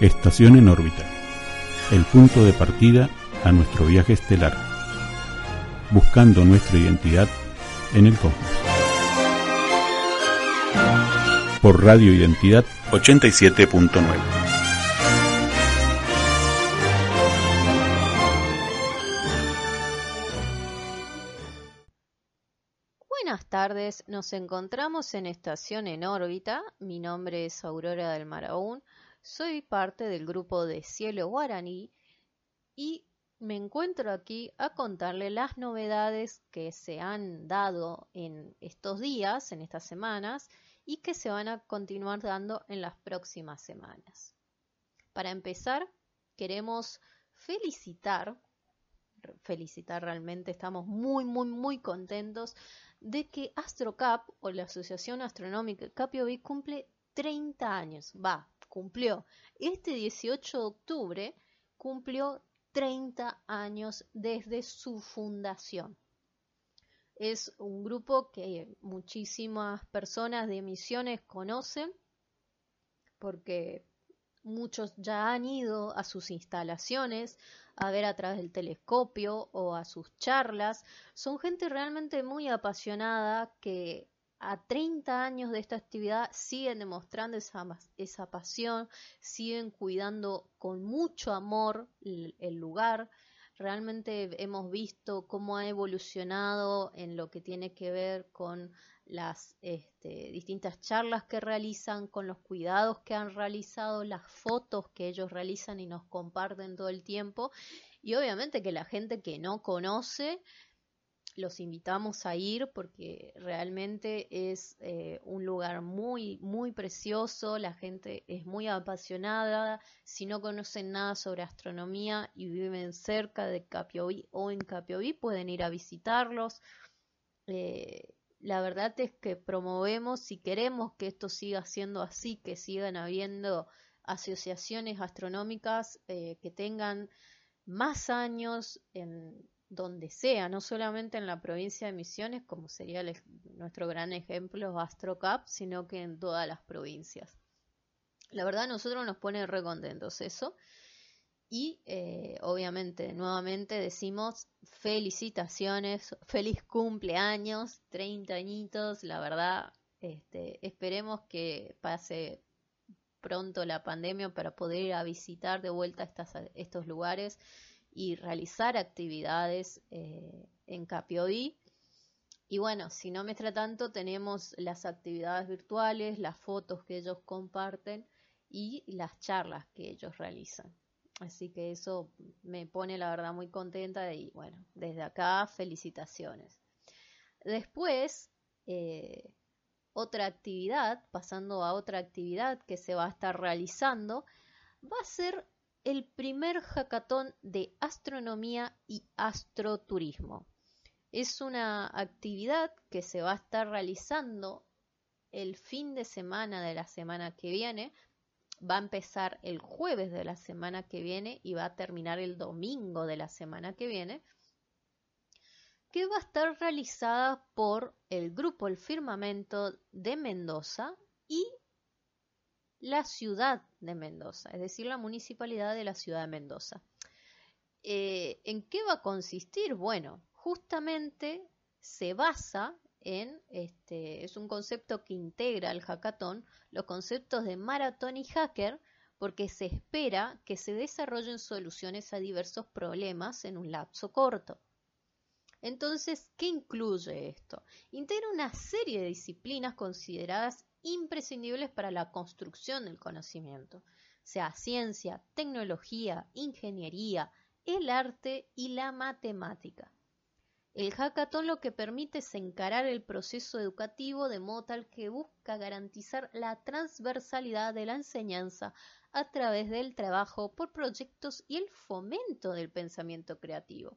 Estación en órbita. El punto de partida a nuestro viaje estelar. Buscando nuestra identidad en el cosmos. Por Radio Identidad 87.9. Buenas tardes, nos encontramos en Estación en órbita. Mi nombre es Aurora del Maraún. Soy parte del grupo de Cielo Guaraní y me encuentro aquí a contarle las novedades que se han dado en estos días, en estas semanas, y que se van a continuar dando en las próximas semanas. Para empezar, queremos felicitar, felicitar realmente, estamos muy, muy, muy contentos de que AstroCap o la Asociación Astronómica Capiovi cumple 30 años, va, cumplió. Este 18 de octubre cumplió 30 años desde su fundación. Es un grupo que muchísimas personas de misiones conocen porque muchos ya han ido a sus instalaciones a ver a través del telescopio o a sus charlas. Son gente realmente muy apasionada que a 30 años de esta actividad siguen demostrando esa, esa pasión, siguen cuidando con mucho amor el, lugar. Realmente hemos visto cómo ha evolucionado en lo que tiene que ver con las este, distintas charlas que realizan, con los cuidados que han realizado, las fotos que ellos realizan y nos comparten todo el tiempo. Y obviamente que la gente que no conoce los invitamos a ir porque realmente es eh, un lugar muy, muy precioso, la gente es muy apasionada, si no conocen nada sobre astronomía y viven cerca de Capioví o en Capioví pueden ir a visitarlos. Eh, la verdad es que promovemos, si queremos que esto siga siendo así, que sigan habiendo asociaciones astronómicas eh, que tengan más años en, donde sea, no solamente en la provincia de Misiones, como sería nuestro gran ejemplo AstroCap, sino que en todas las provincias. La verdad, a nosotros nos pone recontentos eso. Y eh, obviamente, nuevamente decimos felicitaciones, feliz cumpleaños, 30 añitos, la verdad, este, esperemos que pase pronto la pandemia para poder ir a visitar de vuelta estas, estos lugares y realizar actividades eh, en Capioí. Y bueno, si no me extra tanto, tenemos las actividades virtuales, las fotos que ellos comparten y las charlas que ellos realizan. Así que eso me pone la verdad muy contenta y bueno, desde acá felicitaciones. Después, eh, otra actividad, pasando a otra actividad que se va a estar realizando, va a ser el primer hackathon de astronomía y astroturismo. Es una actividad que se va a estar realizando el fin de semana de la semana que viene. Va a empezar el jueves de la semana que viene y va a terminar el domingo de la semana que viene. Que va a estar realizada por el grupo El Firmamento de Mendoza y la ciudad de Mendoza, es decir, la municipalidad de la ciudad de Mendoza. Eh, ¿En qué va a consistir? Bueno, justamente se basa en, este, es un concepto que integra al hackathon los conceptos de maratón y hacker, porque se espera que se desarrollen soluciones a diversos problemas en un lapso corto. Entonces, ¿qué incluye esto? Integra una serie de disciplinas consideradas imprescindibles para la construcción del conocimiento. sea ciencia, tecnología, ingeniería, el arte y la matemática. El hackathon lo que permite es encarar el proceso educativo de modo tal que busca garantizar la transversalidad de la enseñanza a través del trabajo por proyectos y el fomento del pensamiento creativo.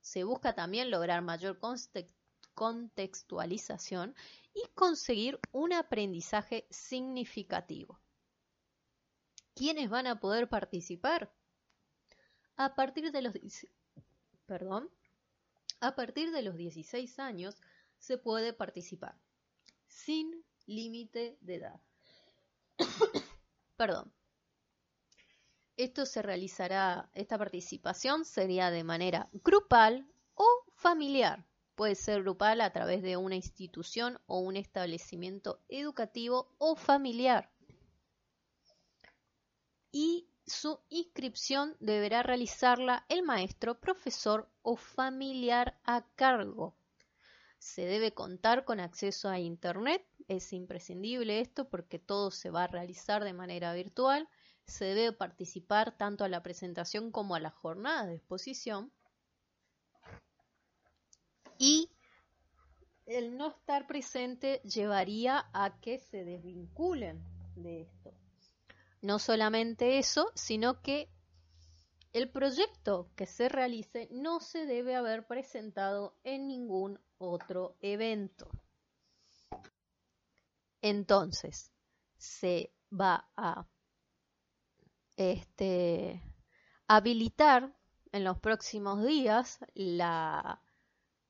Se busca también lograr mayor contextualización y conseguir un aprendizaje significativo. ¿Quiénes van a poder participar? A partir de los perdón, a partir de los 16 años se puede participar, sin límite de edad. Perdón. Esto se realizará, esta participación sería de manera grupal o familiar. Puede ser grupal a través de una institución o un establecimiento educativo o familiar. Y su inscripción deberá realizarla el maestro, profesor o familiar a cargo. Se debe contar con acceso a Internet, es imprescindible esto porque todo se va a realizar de manera virtual. Se debe participar tanto a la presentación como a la jornada de exposición. Y el no estar presente llevaría a que se desvinculen de esto. No solamente eso, sino que el proyecto que se realice no se debe haber presentado en ningún otro evento. Entonces, se va a este, habilitar en los próximos días la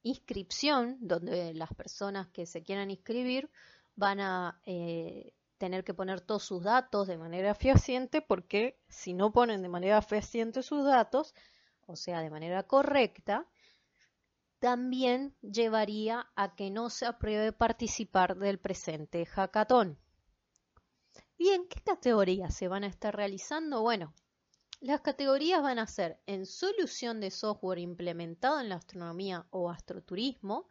inscripción, donde las personas que se quieran inscribir van a eh, tener que poner todos sus datos de manera fehaciente porque si no ponen de manera fehaciente sus datos, o sea, de manera correcta, también llevaría a que no se apruebe participar del presente hackathon. ¿Y en qué categorías se van a estar realizando? Bueno, las categorías van a ser en solución de software implementado en la astronomía o astroturismo,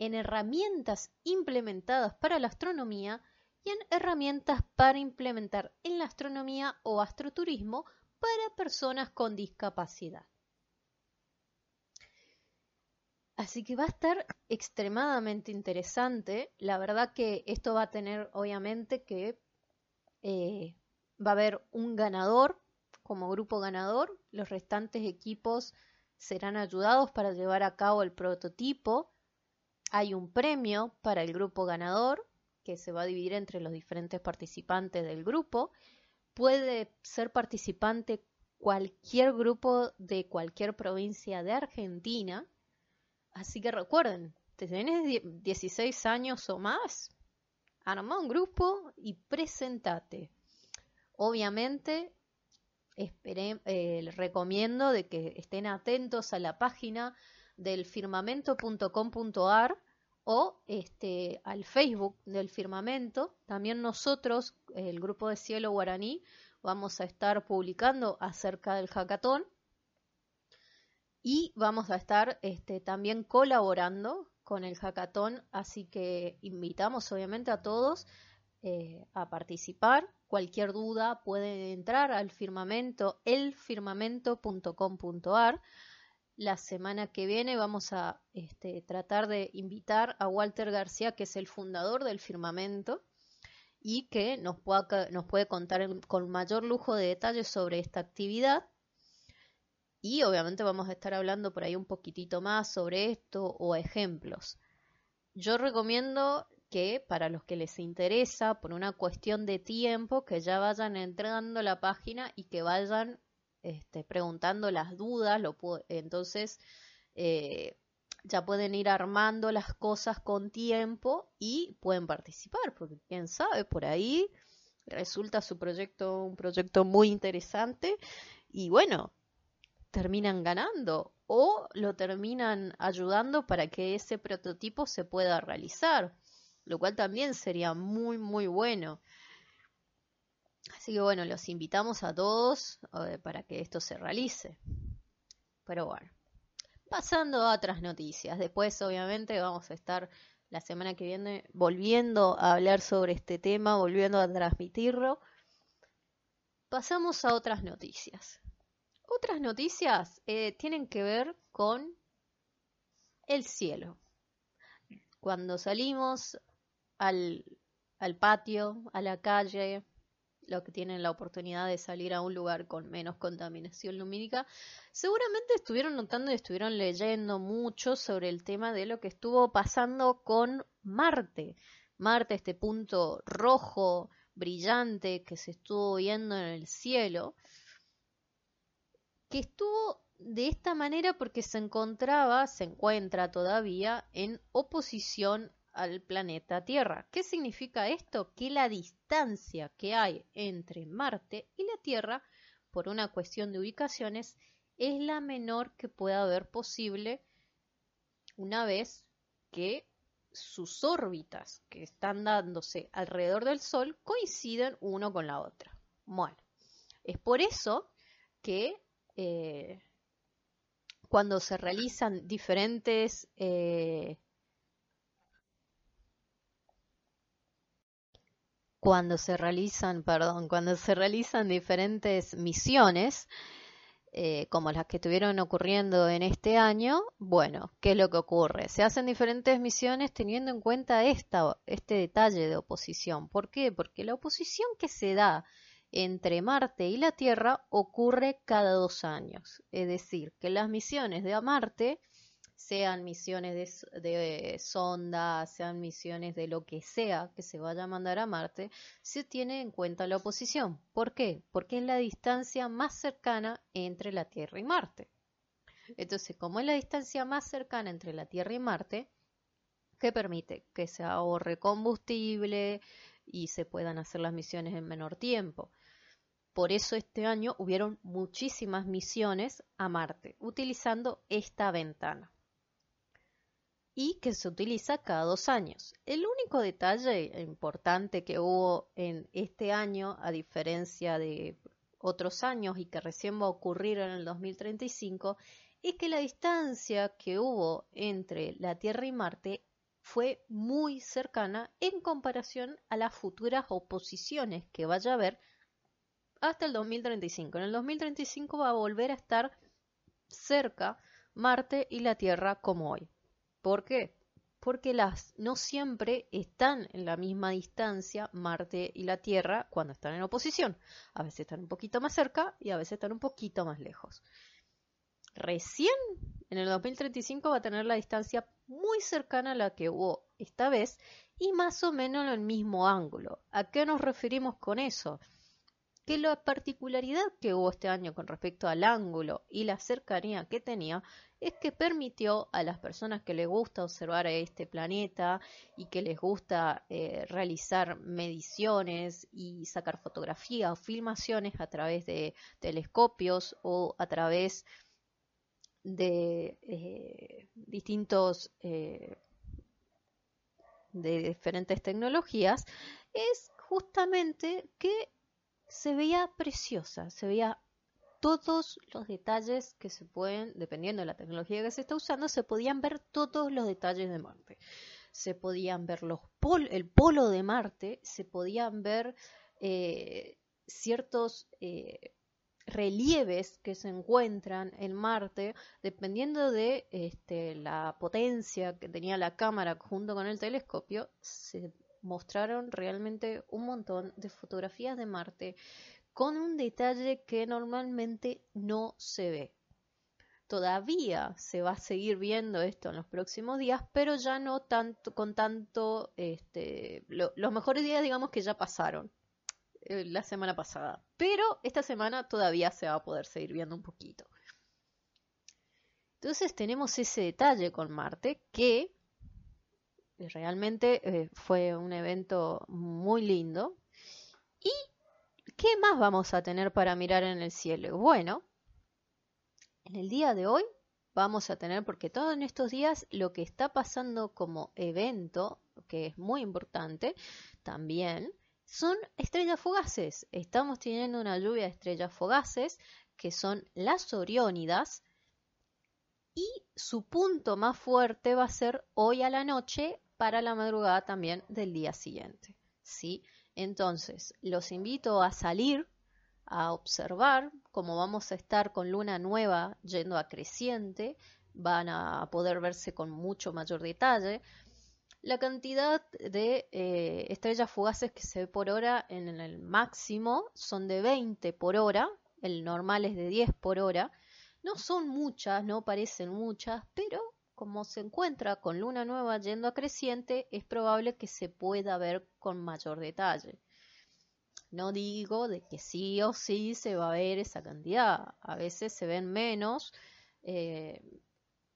en herramientas implementadas para la astronomía y en herramientas para implementar en la astronomía o astroturismo para personas con discapacidad. Así que va a estar extremadamente interesante. La verdad que esto va a tener, obviamente, que eh, va a haber un ganador como grupo ganador. Los restantes equipos serán ayudados para llevar a cabo el prototipo. Hay un premio para el grupo ganador que se va a dividir entre los diferentes participantes del grupo. Puede ser participante cualquier grupo de cualquier provincia de Argentina. Así que recuerden, si tenés 16 años o más, arma un grupo y presentate. Obviamente, eh, recomiendo de que estén atentos a la página del firmamento.com.ar o este, al Facebook del firmamento. También nosotros, el grupo de Cielo Guaraní, vamos a estar publicando acerca del hackathon y vamos a estar este, también colaborando con el hackathon, así que invitamos obviamente a todos eh, a participar. Cualquier duda puede entrar al firmamento elfirmamento.com.ar la semana que viene vamos a este, tratar de invitar a Walter García, que es el fundador del firmamento, y que nos, nos puede contar con mayor lujo de detalles sobre esta actividad. Y obviamente vamos a estar hablando por ahí un poquitito más sobre esto o ejemplos. Yo recomiendo que para los que les interesa, por una cuestión de tiempo, que ya vayan entrando a la página y que vayan este, preguntando las dudas, lo entonces eh, ya pueden ir armando las cosas con tiempo y pueden participar, porque quién sabe, por ahí resulta su proyecto un proyecto muy interesante y bueno, terminan ganando o lo terminan ayudando para que ese prototipo se pueda realizar, lo cual también sería muy muy bueno. Así que bueno, los invitamos a todos eh, para que esto se realice. Pero bueno, pasando a otras noticias. Después obviamente vamos a estar la semana que viene volviendo a hablar sobre este tema, volviendo a transmitirlo. pasamos a otras noticias. Otras noticias eh, tienen que ver con el cielo. Cuando salimos al, al patio, a la calle, los que tienen la oportunidad de salir a un lugar con menos contaminación lumínica, seguramente estuvieron notando y estuvieron leyendo mucho sobre el tema de lo que estuvo pasando con Marte. Marte, este punto rojo brillante que se estuvo viendo en el cielo, que estuvo de esta manera porque se encontraba, se encuentra todavía en oposición al planeta Tierra. ¿Qué significa esto? Que la distancia que hay entre Marte y la Tierra, por una cuestión de ubicaciones, es la menor que pueda haber posible una vez que sus órbitas que están dándose alrededor del Sol coinciden uno con la otra. Bueno, es por eso que eh, cuando se realizan diferentes eh, cuando se realizan, perdón, cuando se realizan diferentes misiones, eh, como las que estuvieron ocurriendo en este año, bueno, ¿qué es lo que ocurre? Se hacen diferentes misiones teniendo en cuenta esta, este detalle de oposición. ¿Por qué? Porque la oposición que se da entre Marte y la Tierra ocurre cada dos años. Es decir, que las misiones de Marte sean misiones de, sonda, sean misiones de lo que sea que se vaya a mandar a Marte, se tiene en cuenta la oposición. ¿Por qué? Porque es la distancia más cercana entre la Tierra y Marte. Entonces, como es la distancia más cercana entre la Tierra y Marte, ¿qué permite? Que se ahorre combustible y se puedan hacer las misiones en menor tiempo. Por eso este año hubieron muchísimas misiones a Marte, utilizando esta ventana y que se utiliza cada dos años. El único detalle importante que hubo en este año, a diferencia de otros años y que recién va a ocurrir en el 2035, es que la distancia que hubo entre la Tierra y Marte fue muy cercana en comparación a las futuras oposiciones que vaya a haber hasta el 2035. En el 2035 va a volver a estar cerca Marte y la Tierra como hoy. ¿Por qué? Porque las no siempre están en la misma distancia Marte y la Tierra cuando están en oposición. A veces están un poquito más cerca y a veces están un poquito más lejos. Recién en el 2035 va a tener la distancia muy cercana a la que hubo esta vez y más o menos en el mismo ángulo. ¿A qué nos referimos con eso? Que la particularidad que hubo este año con respecto al ángulo y la cercanía que tenía es que permitió a las personas que les gusta observar este planeta y que les gusta eh, realizar mediciones y sacar fotografías o filmaciones a través de telescopios o a través de eh, distintos eh, de diferentes tecnologías es justamente que se veía preciosa, se veía todos los detalles que se pueden, dependiendo de la tecnología que se está usando, se podían ver todos los detalles de Marte. Se podían ver los el polo de Marte, se podían ver eh, ciertos eh, relieves que se encuentran en Marte, dependiendo de este, la potencia que tenía la cámara junto con el telescopio, se mostraron realmente un montón de fotografías de Marte con un detalle que normalmente no se ve. Todavía se va a seguir viendo esto en los próximos días, pero ya no tanto con tanto este, los mejores días digamos que ya pasaron eh, la semana pasada, pero esta semana todavía se va a poder seguir viendo un poquito. Entonces tenemos ese detalle con Marte que realmente eh, fue un evento muy lindo y ¿Qué más vamos a tener para mirar en el cielo? Bueno, en el día de hoy vamos a tener, porque todos en estos días lo que está pasando como evento, que es muy importante también, son estrellas fugaces. Estamos teniendo una lluvia de estrellas fugaces, que son las Oriónidas, y su punto más fuerte va a ser hoy a la noche para la madrugada también del día siguiente. ¿sí? Entonces, los invito a salir a observar, como vamos a estar con luna nueva yendo a creciente, van a poder verse con mucho mayor detalle. La cantidad de eh, estrellas fugaces que se ve por hora en el máximo son de 20 por hora, el normal es de 10 por hora. No son muchas, no parecen muchas, pero como se encuentra con luna nueva yendo a creciente, es probable que se pueda ver con mayor detalle. No digo de que sí o sí se va a ver esa cantidad, a veces se ven menos eh,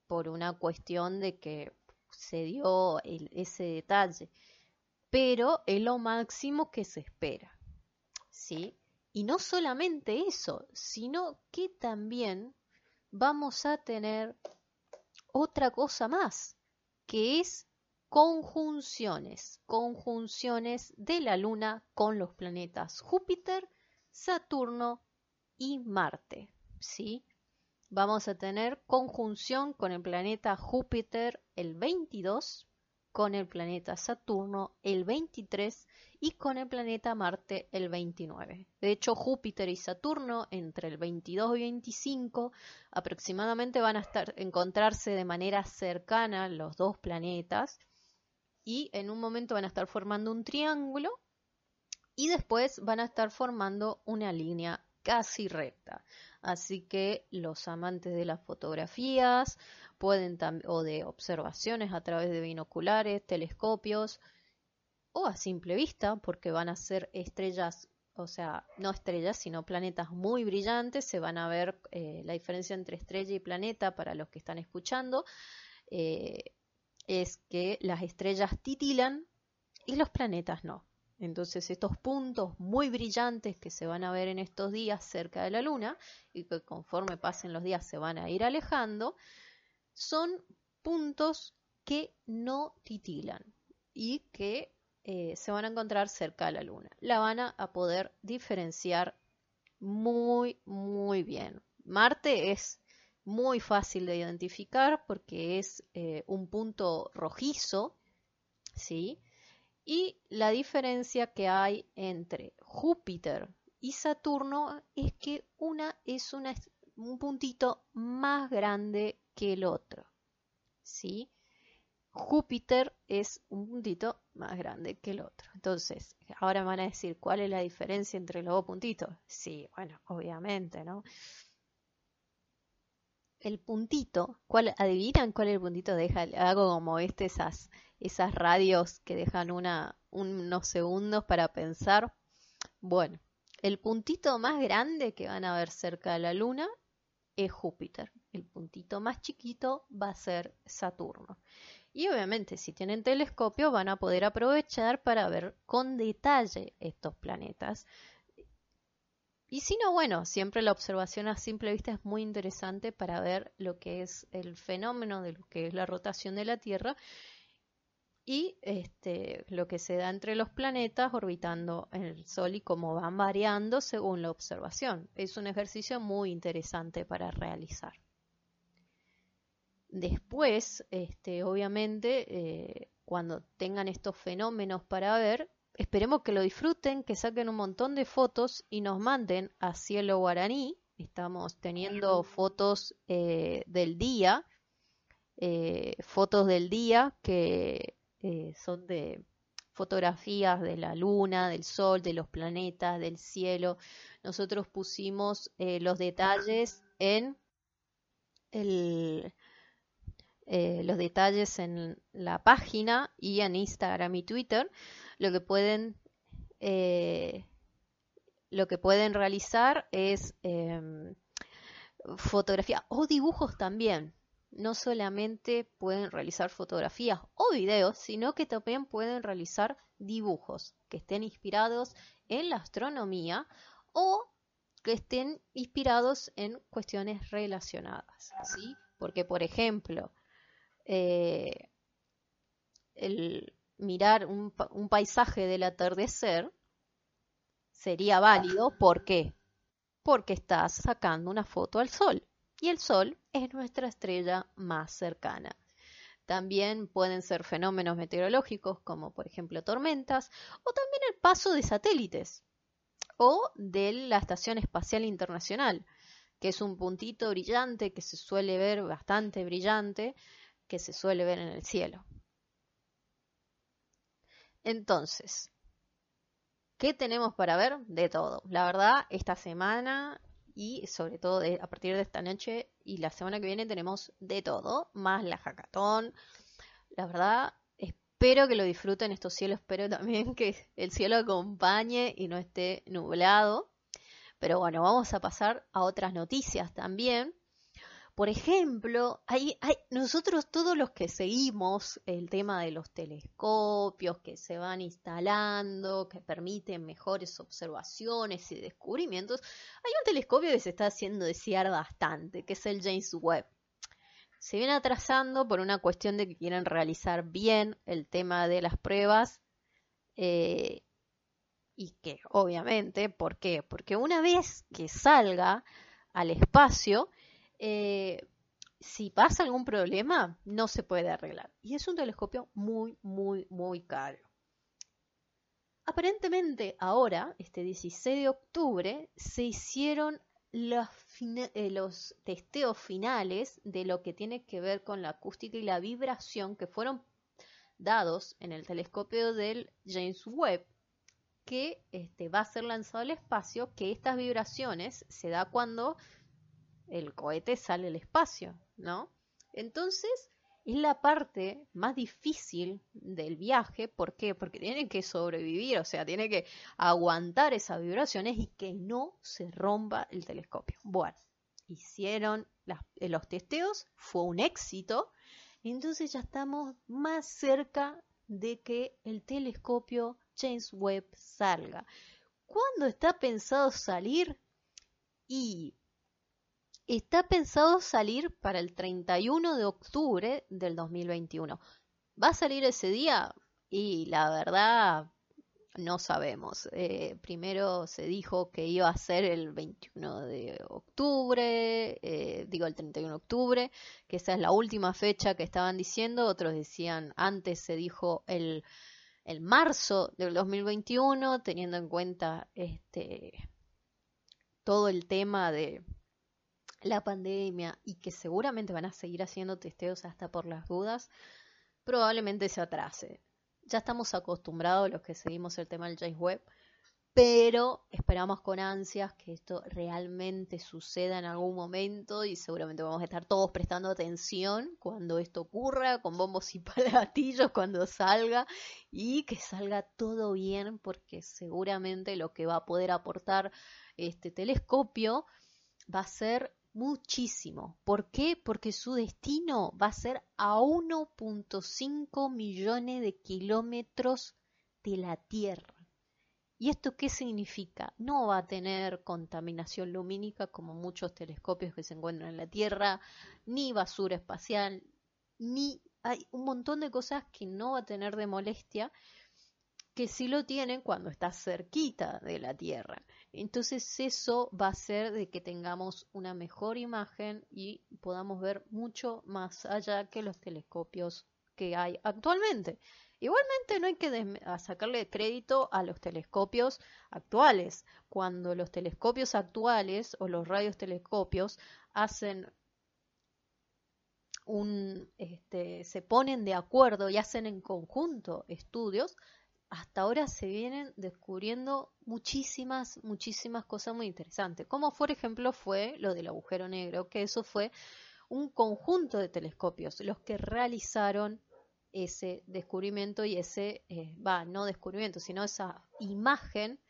por una cuestión de que se dio ese detalle, pero es lo máximo que se espera. ¿Sí? Y no solamente eso, sino que también vamos a tener otra cosa más, que es conjunciones, conjunciones de la Luna con los planetas Júpiter, Saturno y Marte, ¿sí? Vamos a tener conjunción con el planeta Júpiter el 22, con el planeta Saturno el 23 y con el planeta Marte el 29. De hecho, Júpiter y Saturno entre el 22 y 25 aproximadamente van a estar encontrarse de manera cercana los dos planetas y en un momento van a estar formando un triángulo y después van a estar formando una línea casi recta. Así que los amantes de las fotografías pueden o de observaciones a través de binoculares, telescopios, o a simple vista, porque van a ser estrellas, o sea, no estrellas, sino planetas muy brillantes, se van a ver eh, la diferencia entre estrella y planeta para los que están escuchando, eh, es que las estrellas titilan y los planetas no. Entonces estos puntos muy brillantes que se van a ver en estos días cerca de la Luna y que conforme pasen los días se van a ir alejando, son puntos que no titilan y que eh, se van a encontrar cerca de la Luna. La van a poder diferenciar muy, muy bien. Marte es muy fácil de identificar porque es eh, un punto rojizo, ¿sí? Y la diferencia que hay entre Júpiter y Saturno es que una es un puntito más grande que el otro, ¿sí? Júpiter es un puntito más grande que el otro. Entonces, ahora van a decir, ¿cuál es la diferencia entre los dos puntitos? Sí, bueno, obviamente, ¿no? El puntito, ¿cuál, ¿adivinan cuál es el puntito? Deja, hago como este, esas, esas radios que dejan una, unos segundos para pensar. Bueno, el puntito más grande que van a ver cerca de la Luna es Júpiter. El puntito más chiquito va a ser Saturno. Y obviamente si tienen telescopio van a poder aprovechar para ver con detalle estos planetas. Y si no, bueno, siempre la observación a simple vista es muy interesante para ver lo que es el fenómeno de lo que es la rotación de la Tierra y este, lo que se da entre los planetas orbitando en el Sol y cómo van variando según la observación. Es un ejercicio muy interesante para realizar. Después, este, obviamente, eh, cuando tengan estos fenómenos para ver, esperemos que lo disfruten, que saquen un montón de fotos y nos manden a Cielo Guaraní. Estamos teniendo fotos eh, del día, eh, fotos del día que son de fotografías de la luna, del sol, de los planetas, del cielo. Nosotros pusimos los detalles en el, eh, los detalles en la página y en Instagram y Twitter. Lo que pueden, eh, lo que pueden realizar es em, fotografía o dibujos también. No solamente pueden realizar fotografías o videos, sino que también pueden realizar dibujos que estén inspirados en la astronomía o que estén inspirados en cuestiones relacionadas. ¿sí? Porque, por ejemplo, eh, el mirar un, paisaje del atardecer sería válido. ¿Por qué? Porque estás sacando una foto al sol y el sol es nuestra estrella más cercana. También pueden ser fenómenos meteorológicos como por ejemplo tormentas o también el paso de satélites. o de la Estación Espacial Internacional, que es un puntito brillante que se suele ver bastante brillante, que se suele ver en el cielo. Entonces, ¿qué tenemos para ver? De todo. La verdad, esta semana y sobre todo a partir de esta noche y la semana que viene tenemos de todo, más la hackathon. La verdad, espero que lo disfruten estos cielos, espero también que el cielo acompañe y no esté nublado. Pero bueno, vamos a pasar a otras noticias también. Por ejemplo, hay, nosotros todos los que seguimos el tema de los telescopios que se van instalando, que permiten mejores observaciones y descubrimientos, hay un telescopio que se está haciendo desear bastante, que es el James Webb. Se viene atrasando por una cuestión de que quieren realizar bien el tema de las pruebas eh, y que obviamente, ¿por qué? Porque una vez que salga al espacio, eh, si pasa algún problema, no se puede arreglar. Y es un telescopio muy, muy, muy caro. Aparentemente ahora, este 16 de octubre, se hicieron los, eh, los, testeos finales de lo que tiene que ver con la acústica y la vibración que fueron dados en el telescopio del James Webb, que este, va a ser lanzado al espacio, que estas vibraciones se da cuando el cohete sale al espacio, ¿no? Entonces, es la parte más difícil del viaje. ¿Por qué? Porque tiene que sobrevivir, o sea, tiene que aguantar esas vibraciones y que no se rompa el telescopio. Bueno, hicieron eh, los testeos, fue un éxito, entonces ya estamos más cerca de que el telescopio James Webb salga. ¿Cuándo está pensado salir? Y Está pensado salir para el 31 de octubre del 2021. ¿Va a salir ese día? Y la verdad, no sabemos. Eh, primero se dijo que iba a ser el 21 de octubre, eh, digo el 31 de octubre, que esa es la última fecha que estaban diciendo. Otros decían, antes se dijo el, el marzo del 2021, teniendo en cuenta este todo el tema de la pandemia y que seguramente van a seguir haciendo testeos hasta por las dudas, probablemente se atrase. Ya estamos acostumbrados los que seguimos el tema del James Webb, pero esperamos con ansias que esto realmente suceda en algún momento y seguramente vamos a estar todos prestando atención cuando esto ocurra, con bombos y platillos cuando salga y que salga todo bien porque seguramente lo que va a poder aportar este telescopio va a ser muchísimo. ¿Por qué? Porque su destino va a ser a 1.5 millones de kilómetros de la Tierra. ¿Y esto qué significa? No va a tener contaminación lumínica como muchos telescopios que se encuentran en la Tierra, ni basura espacial, ni hay un montón de cosas que no va a tener de molestia que sí lo tienen cuando está cerquita de la Tierra. Entonces eso va a hacer de que tengamos una mejor imagen y podamos ver mucho más allá que los telescopios que hay actualmente. Igualmente no hay que sacarle crédito a los telescopios actuales. Cuando los telescopios actuales o los radiotelescopios hacen un, este, se ponen de acuerdo y hacen en conjunto estudios, hasta ahora se vienen descubriendo muchísimas, muchísimas cosas muy interesantes. Como por ejemplo fue lo del agujero negro, que eso fue un conjunto de telescopios los que realizaron ese descubrimiento y ese, eh, va, no descubrimiento, sino esa imagen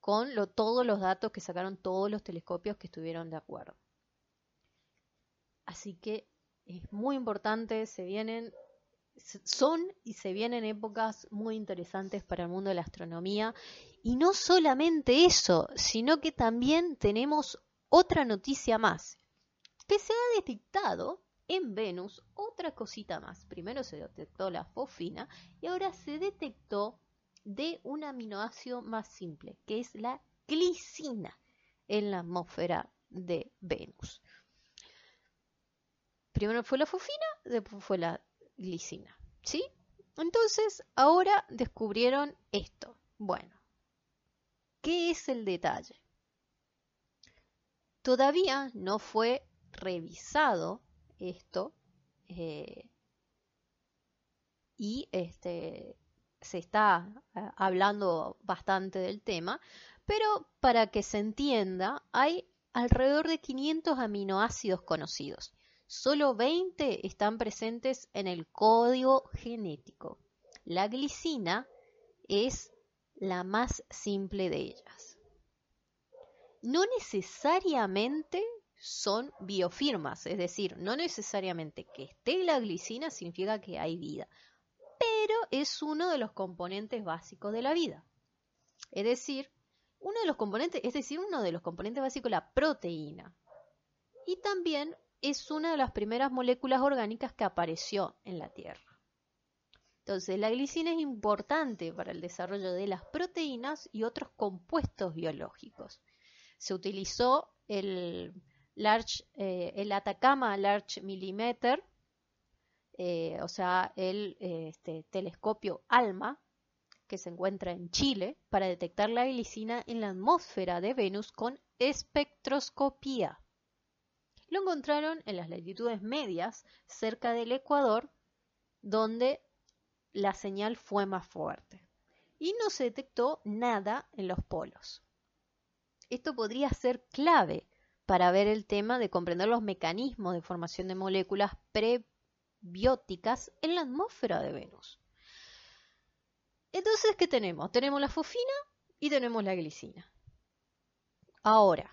con todos los datos que sacaron todos los telescopios que estuvieron de acuerdo. Así que es muy importante, se vienen son y se vienen épocas muy interesantes para el mundo de la astronomía. Y no solamente eso, sino que también tenemos otra noticia más, que se ha detectado en Venus otra cosita más. Primero se detectó la fofina y ahora se detectó de un aminoácido más simple, que es la glicina en la atmósfera de Venus. Primero fue la fofina, después fue la glicina. ¿Sí? Entonces, ahora descubrieron esto. Bueno, ¿Qué es el detalle? Todavía no fue revisado esto eh, y este, se está eh, hablando bastante del tema, pero para que se entienda, hay alrededor de 500 aminoácidos conocidos. Solo 20 están presentes en el código genético. La glicina es la más simple de ellas. No necesariamente son biofirmas, es decir, no necesariamente que esté la glicina significa que hay vida, pero es uno de los componentes básicos de la vida. Es decir, uno de los componentes, es decir, uno de los componentes básicos la proteína. Y también es una de las primeras moléculas orgánicas que apareció en la Tierra. Entonces, la glicina es importante para el desarrollo de las proteínas y otros compuestos biológicos. Se utilizó el, eh, Atacama Large Millimeter, eh, o sea, el este, telescopio ALMA, que se encuentra en Chile, para detectar la glicina en la atmósfera de Venus con espectroscopía. Lo encontraron en las latitudes medias, cerca del Ecuador, donde la señal fue más fuerte. Y no se detectó nada en los polos. Esto podría ser clave para ver el tema de comprender los mecanismos de formación de moléculas prebióticas en la atmósfera de Venus. Entonces, ¿qué tenemos? Tenemos la fosfina y tenemos la glicina. Ahora,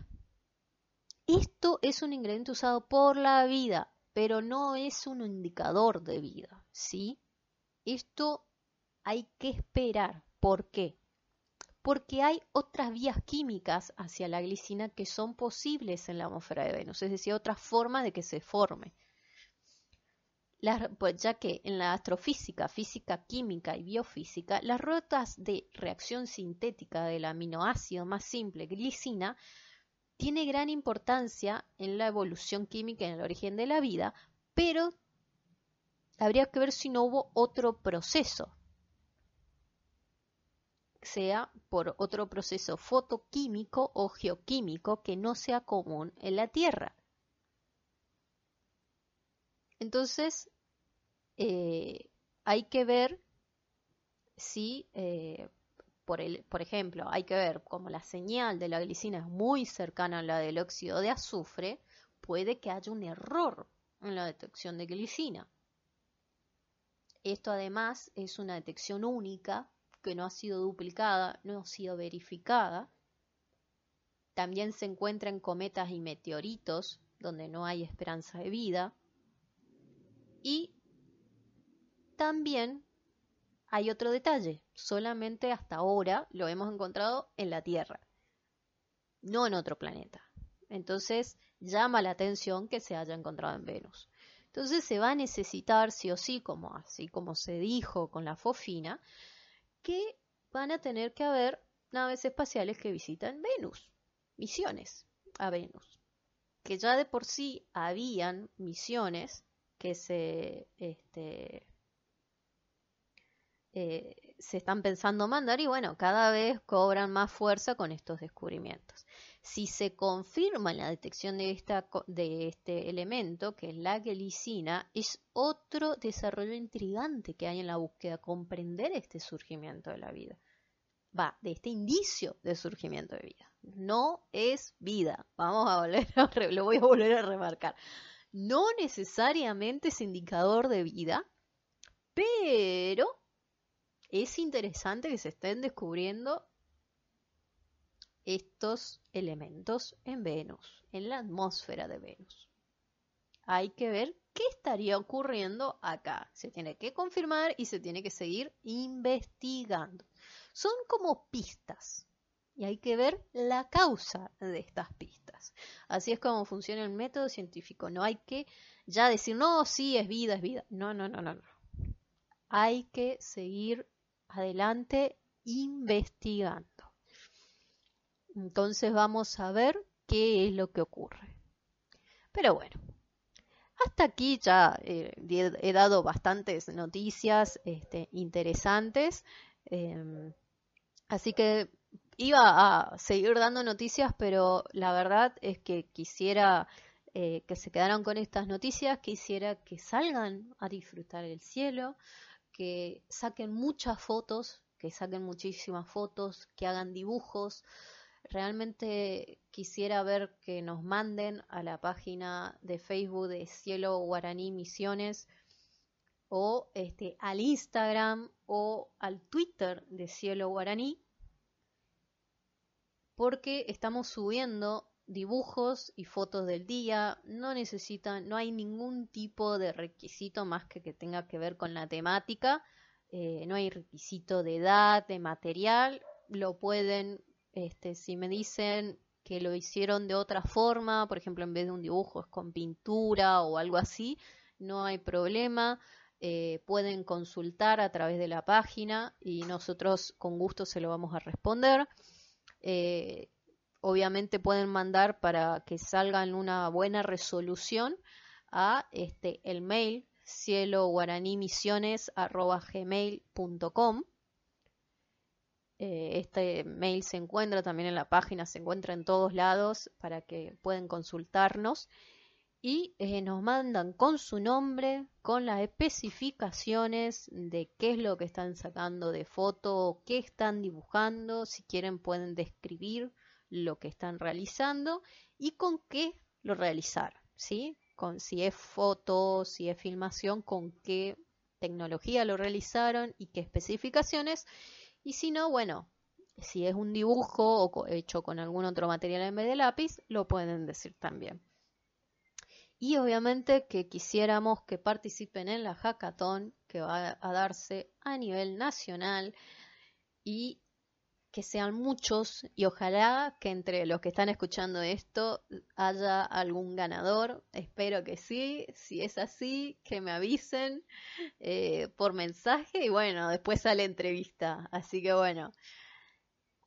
esto es un ingrediente usado por la vida, pero no es un indicador de vida, ¿sí? Esto hay que esperar. ¿Por qué? Porque hay otras vías químicas hacia la glicina que son posibles en la atmósfera de Venus, es decir, otras formas de que se forme. Pues, ya que en la astrofísica, física química y biofísica, las rutas de reacción sintética del aminoácido más simple, glicina, tiene gran importancia en la evolución química y en el origen de la vida, pero habría que ver si no hubo otro proceso, sea por otro proceso fotoquímico o geoquímico que no sea común en la Tierra. Entonces, eh, hay que ver si, eh, por, el, por ejemplo, hay que ver como la señal de la glicina es muy cercana a la del óxido de azufre, puede que haya un error en la detección de glicina. Esto además es una detección única que no ha sido duplicada, no ha sido verificada. También se encuentra en cometas y meteoritos, donde no hay esperanza de vida. Y también hay otro detalle, solamente hasta ahora lo hemos encontrado en la Tierra, no en otro planeta. Entonces llama la atención que se haya encontrado en Venus. Entonces se va a necesitar sí o sí, como así como se dijo con la fofina, que van a tener que haber naves espaciales que visitan Venus, misiones a Venus, que ya de por sí habían misiones que se este, eh, se están pensando mandar y bueno, cada vez cobran más fuerza con estos descubrimientos. Si se confirma la detección de, esta, de este elemento, que es la glicina, es otro desarrollo intrigante que hay en la búsqueda, comprender este surgimiento de la vida. Va, de este indicio de surgimiento de vida. No es vida. Vamos a volver a, lo voy a volver a remarcar. No necesariamente es indicador de vida, pero es interesante que se estén descubriendo estos elementos en Venus, en la atmósfera de Venus. Hay que ver qué estaría ocurriendo acá. Se tiene que confirmar y se tiene que seguir investigando. Son como pistas y hay que ver la causa de estas pistas. Así es como funciona el método científico. No hay que ya decir, no, sí, es vida, es vida. No, no, no, no, no. Hay que seguir adelante investigando. Entonces vamos a ver qué es lo que ocurre. Pero bueno, hasta aquí ya eh, he dado bastantes noticias este, interesantes. Em, así que iba a seguir dando noticias, pero la verdad es que quisiera eh, que se quedaran con estas noticias, quisiera que salgan a disfrutar el cielo, que saquen muchas fotos, que saquen muchísimas fotos, que hagan dibujos. Realmente quisiera ver que nos manden a la página de Facebook de Cielo Guaraní Misiones o este, al Instagram o al Twitter de Cielo Guaraní porque estamos subiendo dibujos y fotos del día, no necesitan, no hay ningún tipo de requisito más que que tenga que ver con la temática, eh, no hay requisito de edad, de material, lo pueden, este, si me dicen que lo hicieron de otra forma, por ejemplo en vez de un dibujo es con pintura o algo así, no hay problema. Eh, pueden consultar a través de la página y nosotros con gusto se lo vamos a responder. Eh, obviamente pueden mandar para que salga en una buena resolución a este el mail cielo gmail.com eh, este mail se encuentra también en la página, se encuentra en todos lados para que puedan consultarnos. Y eh, nos mandan con su nombre, con las especificaciones de qué es lo que están sacando de foto, qué están dibujando, si quieren pueden describir lo que están realizando y con qué lo realizaron, ¿sí? Con si es foto, si es filmación, con qué tecnología lo realizaron y qué especificaciones. Y si no, bueno, si es un dibujo o hecho con algún otro material en vez de lápiz, lo pueden decir también. Y obviamente que quisiéramos que participen en la hackathon que va a darse a nivel nacional y que sean muchos y ojalá que entre los que están escuchando esto haya algún ganador. Espero que sí. Si es así, que me avisen eh, por mensaje y bueno, después sale entrevista. Así que bueno,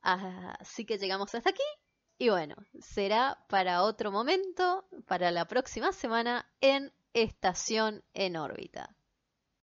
así que llegamos hasta aquí. Y bueno, será para otro momento, para la próxima semana en Estación en órbita.